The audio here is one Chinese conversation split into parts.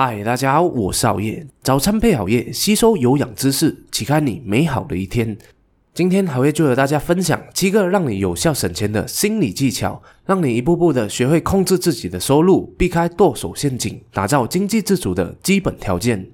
嗨，大家好，我是熬夜。早餐配好夜，吸收有氧知识，启开你美好的一天。今天熬夜就和大家分享七个让你有效省钱的心理技巧，让你一步步的学会控制自己的收入，避开剁手陷阱，打造经济自主的基本条件。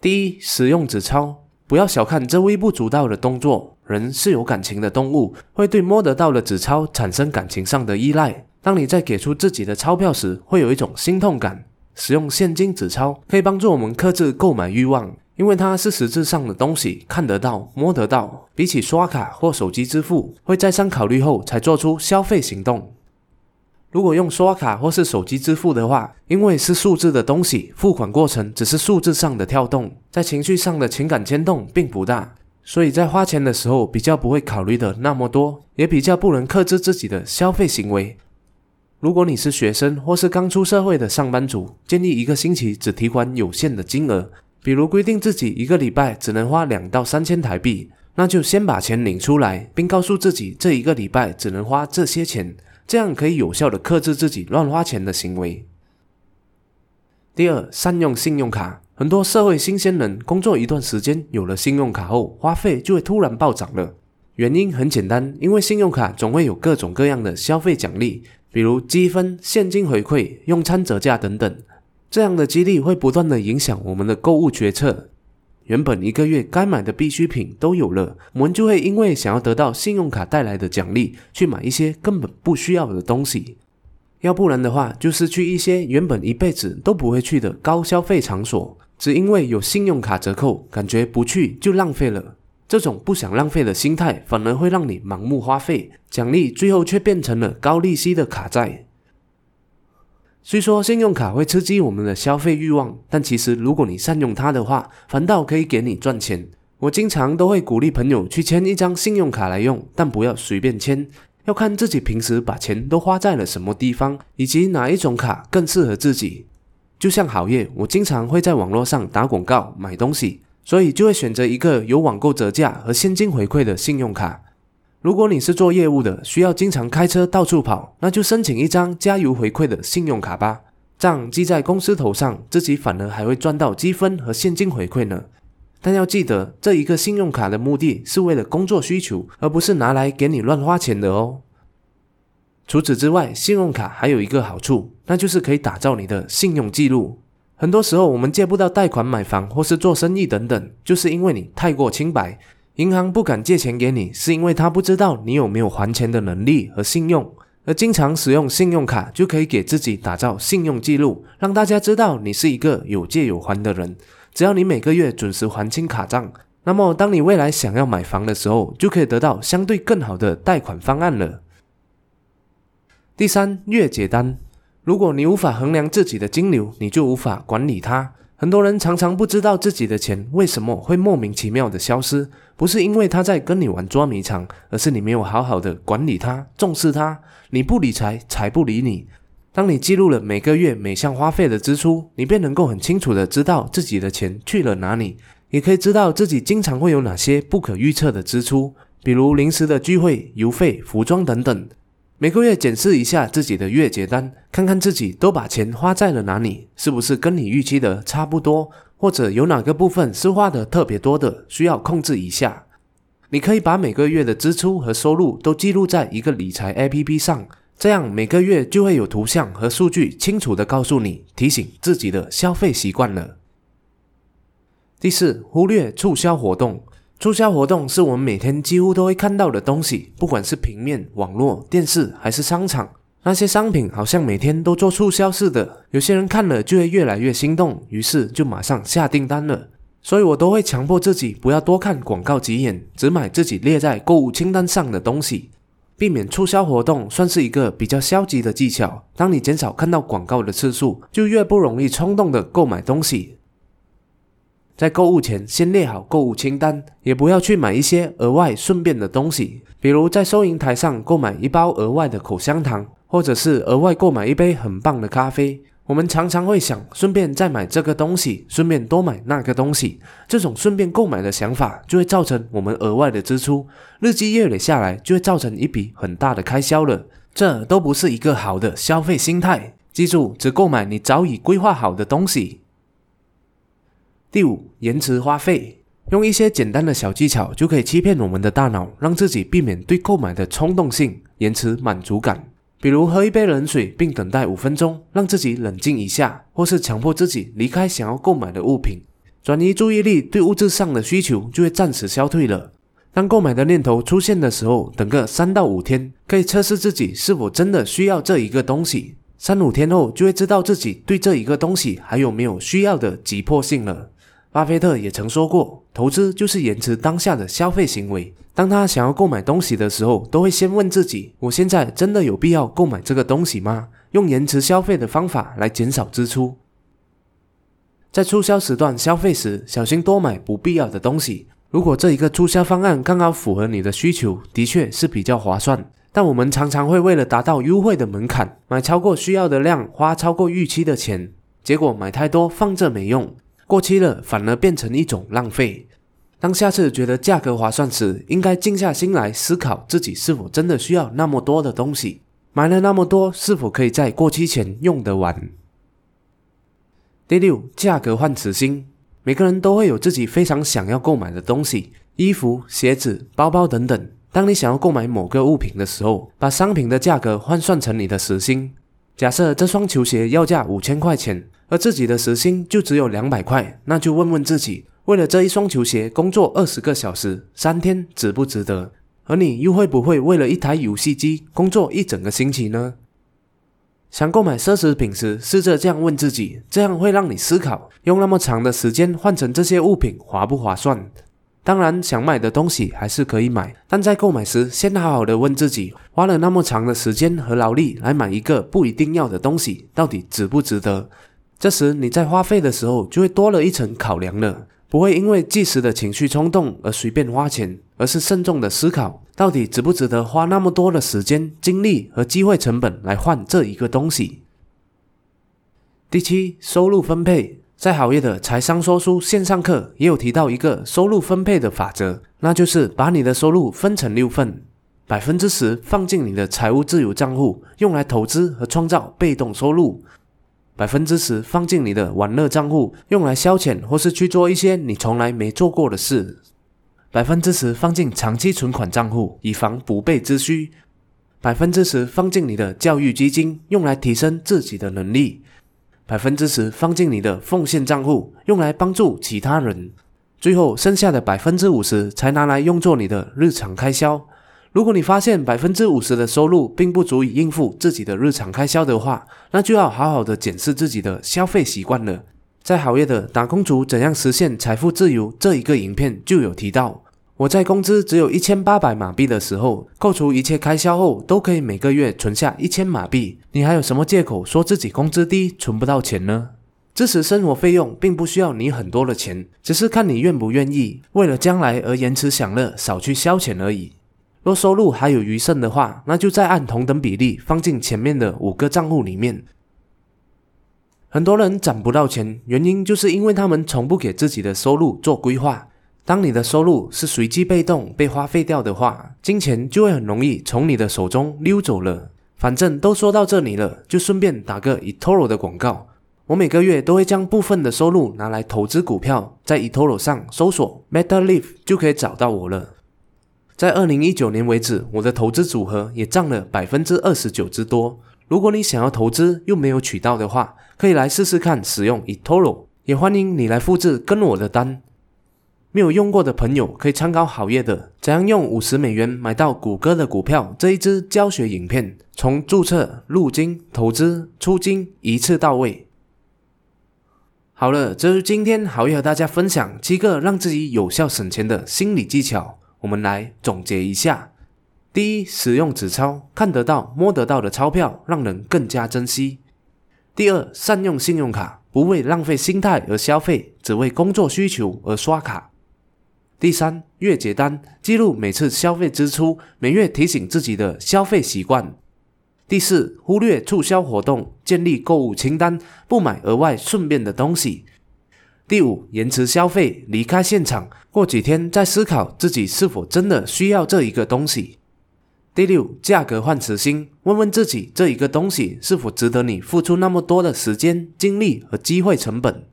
第一，使用纸钞，不要小看这微不足道的动作。人是有感情的动物，会对摸得到的纸钞产生感情上的依赖。当你在给出自己的钞票时，会有一种心痛感。使用现金纸钞可以帮助我们克制购买欲望，因为它是实质上的东西，看得到、摸得到。比起刷卡或手机支付，会再三考虑后才做出消费行动。如果用刷卡或是手机支付的话，因为是数字的东西，付款过程只是数字上的跳动，在情绪上的情感牵动并不大，所以在花钱的时候比较不会考虑的那么多，也比较不能克制自己的消费行为。如果你是学生或是刚出社会的上班族，建议一个星期只提款有限的金额，比如规定自己一个礼拜只能花两到三千台币，那就先把钱领出来，并告诉自己这一个礼拜只能花这些钱，这样可以有效的克制自己乱花钱的行为。第二，善用信用卡，很多社会新鲜人工作一段时间，有了信用卡后，花费就会突然暴涨了。原因很简单，因为信用卡总会有各种各样的消费奖励。比如积分、现金回馈、用餐折价等等，这样的激励会不断的影响我们的购物决策。原本一个月该买的必需品都有了，我们就会因为想要得到信用卡带来的奖励，去买一些根本不需要的东西。要不然的话，就是去一些原本一辈子都不会去的高消费场所，只因为有信用卡折扣，感觉不去就浪费了。这种不想浪费的心态，反而会让你盲目花费，奖励最后却变成了高利息的卡债。虽说信用卡会刺激我们的消费欲望，但其实如果你善用它的话，反倒可以给你赚钱。我经常都会鼓励朋友去签一张信用卡来用，但不要随便签，要看自己平时把钱都花在了什么地方，以及哪一种卡更适合自己。就像好业，我经常会在网络上打广告买东西。所以就会选择一个有网购折价和现金回馈的信用卡。如果你是做业务的，需要经常开车到处跑，那就申请一张加油回馈的信用卡吧。账记在公司头上，自己反而还会赚到积分和现金回馈呢。但要记得，这一个信用卡的目的是为了工作需求，而不是拿来给你乱花钱的哦。除此之外，信用卡还有一个好处，那就是可以打造你的信用记录。很多时候，我们借不到贷款买房或是做生意等等，就是因为你太过清白，银行不敢借钱给你，是因为他不知道你有没有还钱的能力和信用。而经常使用信用卡，就可以给自己打造信用记录，让大家知道你是一个有借有还的人。只要你每个月准时还清卡账，那么当你未来想要买房的时候，就可以得到相对更好的贷款方案了。第三，月结单。如果你无法衡量自己的金流，你就无法管理它。很多人常常不知道自己的钱为什么会莫名其妙的消失，不是因为他在跟你玩捉迷藏，而是你没有好好的管理它、重视它。你不理财，财不理你。当你记录了每个月每项花费的支出，你便能够很清楚的知道自己的钱去了哪里，也可以知道自己经常会有哪些不可预测的支出，比如临时的聚会、邮费、服装等等。每个月检视一下自己的月结单，看看自己都把钱花在了哪里，是不是跟你预期的差不多，或者有哪个部分是花的特别多的，需要控制一下。你可以把每个月的支出和收入都记录在一个理财 APP 上，这样每个月就会有图像和数据清楚的告诉你，提醒自己的消费习惯了。第四，忽略促销活动。促销活动是我们每天几乎都会看到的东西，不管是平面、网络、电视还是商场，那些商品好像每天都做促销似的。有些人看了就会越来越心动，于是就马上下订单了。所以我都会强迫自己不要多看广告几眼，只买自己列在购物清单上的东西，避免促销活动，算是一个比较消极的技巧。当你减少看到广告的次数，就越不容易冲动的购买东西。在购物前先列好购物清单，也不要去买一些额外顺便的东西，比如在收银台上购买一包额外的口香糖，或者是额外购买一杯很棒的咖啡。我们常常会想，顺便再买这个东西，顺便多买那个东西，这种顺便购买的想法就会造成我们额外的支出，日积月累下来就会造成一笔很大的开销了。这都不是一个好的消费心态。记住，只购买你早已规划好的东西。第五，延迟花费，用一些简单的小技巧就可以欺骗我们的大脑，让自己避免对购买的冲动性，延迟满足感。比如喝一杯冷水并等待五分钟，让自己冷静一下，或是强迫自己离开想要购买的物品，转移注意力，对物质上的需求就会暂时消退了。当购买的念头出现的时候，等个三到五天，可以测试自己是否真的需要这一个东西。三五天后，就会知道自己对这一个东西还有没有需要的急迫性了。巴菲特也曾说过，投资就是延迟当下的消费行为。当他想要购买东西的时候，都会先问自己：我现在真的有必要购买这个东西吗？用延迟消费的方法来减少支出。在促销时段消费时，小心多买不必要的东西。如果这一个促销方案刚好符合你的需求，的确是比较划算。但我们常常会为了达到优惠的门槛，买超过需要的量，花超过预期的钱，结果买太多放着没用。过期了，反而变成一种浪费。当下次觉得价格划算时，应该静下心来思考自己是否真的需要那么多的东西，买了那么多，是否可以在过期前用得完？第六，价格换此心。每个人都会有自己非常想要购买的东西，衣服、鞋子、包包等等。当你想要购买某个物品的时候，把商品的价格换算成你的时薪。假设这双球鞋要价五千块钱。而自己的时薪就只有两百块，那就问问自己，为了这一双球鞋工作二十个小时，三天值不值得？而你又会不会为了一台游戏机工作一整个星期呢？想购买奢侈品时，试着这样问自己，这样会让你思考，用那么长的时间换成这些物品划不划算？当然，想买的东西还是可以买，但在购买时，先好好的问自己，花了那么长的时间和劳力来买一个不一定要的东西，到底值不值得？这时你在花费的时候就会多了一层考量了，不会因为即时的情绪冲动而随便花钱，而是慎重的思考到底值不值得花那么多的时间、精力和机会成本来换这一个东西。第七，收入分配，在好业的财商说书线上课也有提到一个收入分配的法则，那就是把你的收入分成六份，百分之十放进你的财务自由账户，用来投资和创造被动收入。百分之十放进你的玩乐账户，用来消遣或是去做一些你从来没做过的事。百分之十放进长期存款账户，以防不备之需。百分之十放进你的教育基金，用来提升自己的能力。百分之十放进你的奉献账户，用来帮助其他人。最后剩下的百分之五十才拿来用作你的日常开销。如果你发现百分之五十的收入并不足以应付自己的日常开销的话，那就要好好的检视自己的消费习惯了。在好业的打工族怎样实现财富自由这一个影片就有提到，我在工资只有一千八百马币的时候，扣除一切开销后，都可以每个月存下一千马币。你还有什么借口说自己工资低存不到钱呢？支持生活费用并不需要你很多的钱，只是看你愿不愿意为了将来而延迟享乐，少去消遣而已。若收入还有余剩的话，那就再按同等比例放进前面的五个账户里面。很多人攒不到钱，原因就是因为他们从不给自己的收入做规划。当你的收入是随机被动被花费掉的话，金钱就会很容易从你的手中溜走了。反正都说到这里了，就顺便打个 eToro 的广告。我每个月都会将部分的收入拿来投资股票，在 eToro 上搜索 MetaLive 就可以找到我了。在二零一九年为止，我的投资组合也涨了百分之二十九之多。如果你想要投资又没有渠道的话，可以来试试看使用 eToro，也欢迎你来复制跟我的单。没有用过的朋友可以参考好业的怎样用五十美元买到谷歌的股票这一支教学影片，从注册、入金、投资、出金一次到位。好了，这是今天好业和大家分享七个让自己有效省钱的心理技巧。我们来总结一下：第一，使用纸钞，看得到、摸得到的钞票，让人更加珍惜；第二，善用信用卡，不为浪费心态而消费，只为工作需求而刷卡；第三，月结单，记录每次消费支出，每月提醒自己的消费习惯；第四，忽略促销活动，建立购物清单，不买额外顺便的东西。第五，延迟消费，离开现场，过几天再思考自己是否真的需要这一个东西。第六，价格换磁心，问问自己这一个东西是否值得你付出那么多的时间、精力和机会成本。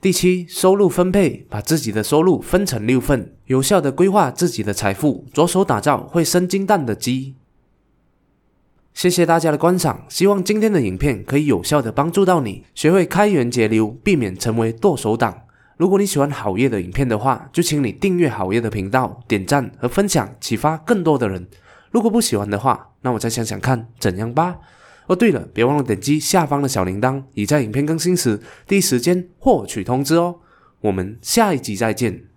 第七，收入分配，把自己的收入分成六份，有效的规划自己的财富，着手打造会生金蛋的鸡。谢谢大家的观赏，希望今天的影片可以有效的帮助到你，学会开源节流，避免成为剁手党。如果你喜欢好业的影片的话，就请你订阅好业的频道，点赞和分享，启发更多的人。如果不喜欢的话，那我再想想看怎样吧。哦，对了，别忘了点击下方的小铃铛，以在影片更新时第一时间获取通知哦。我们下一集再见。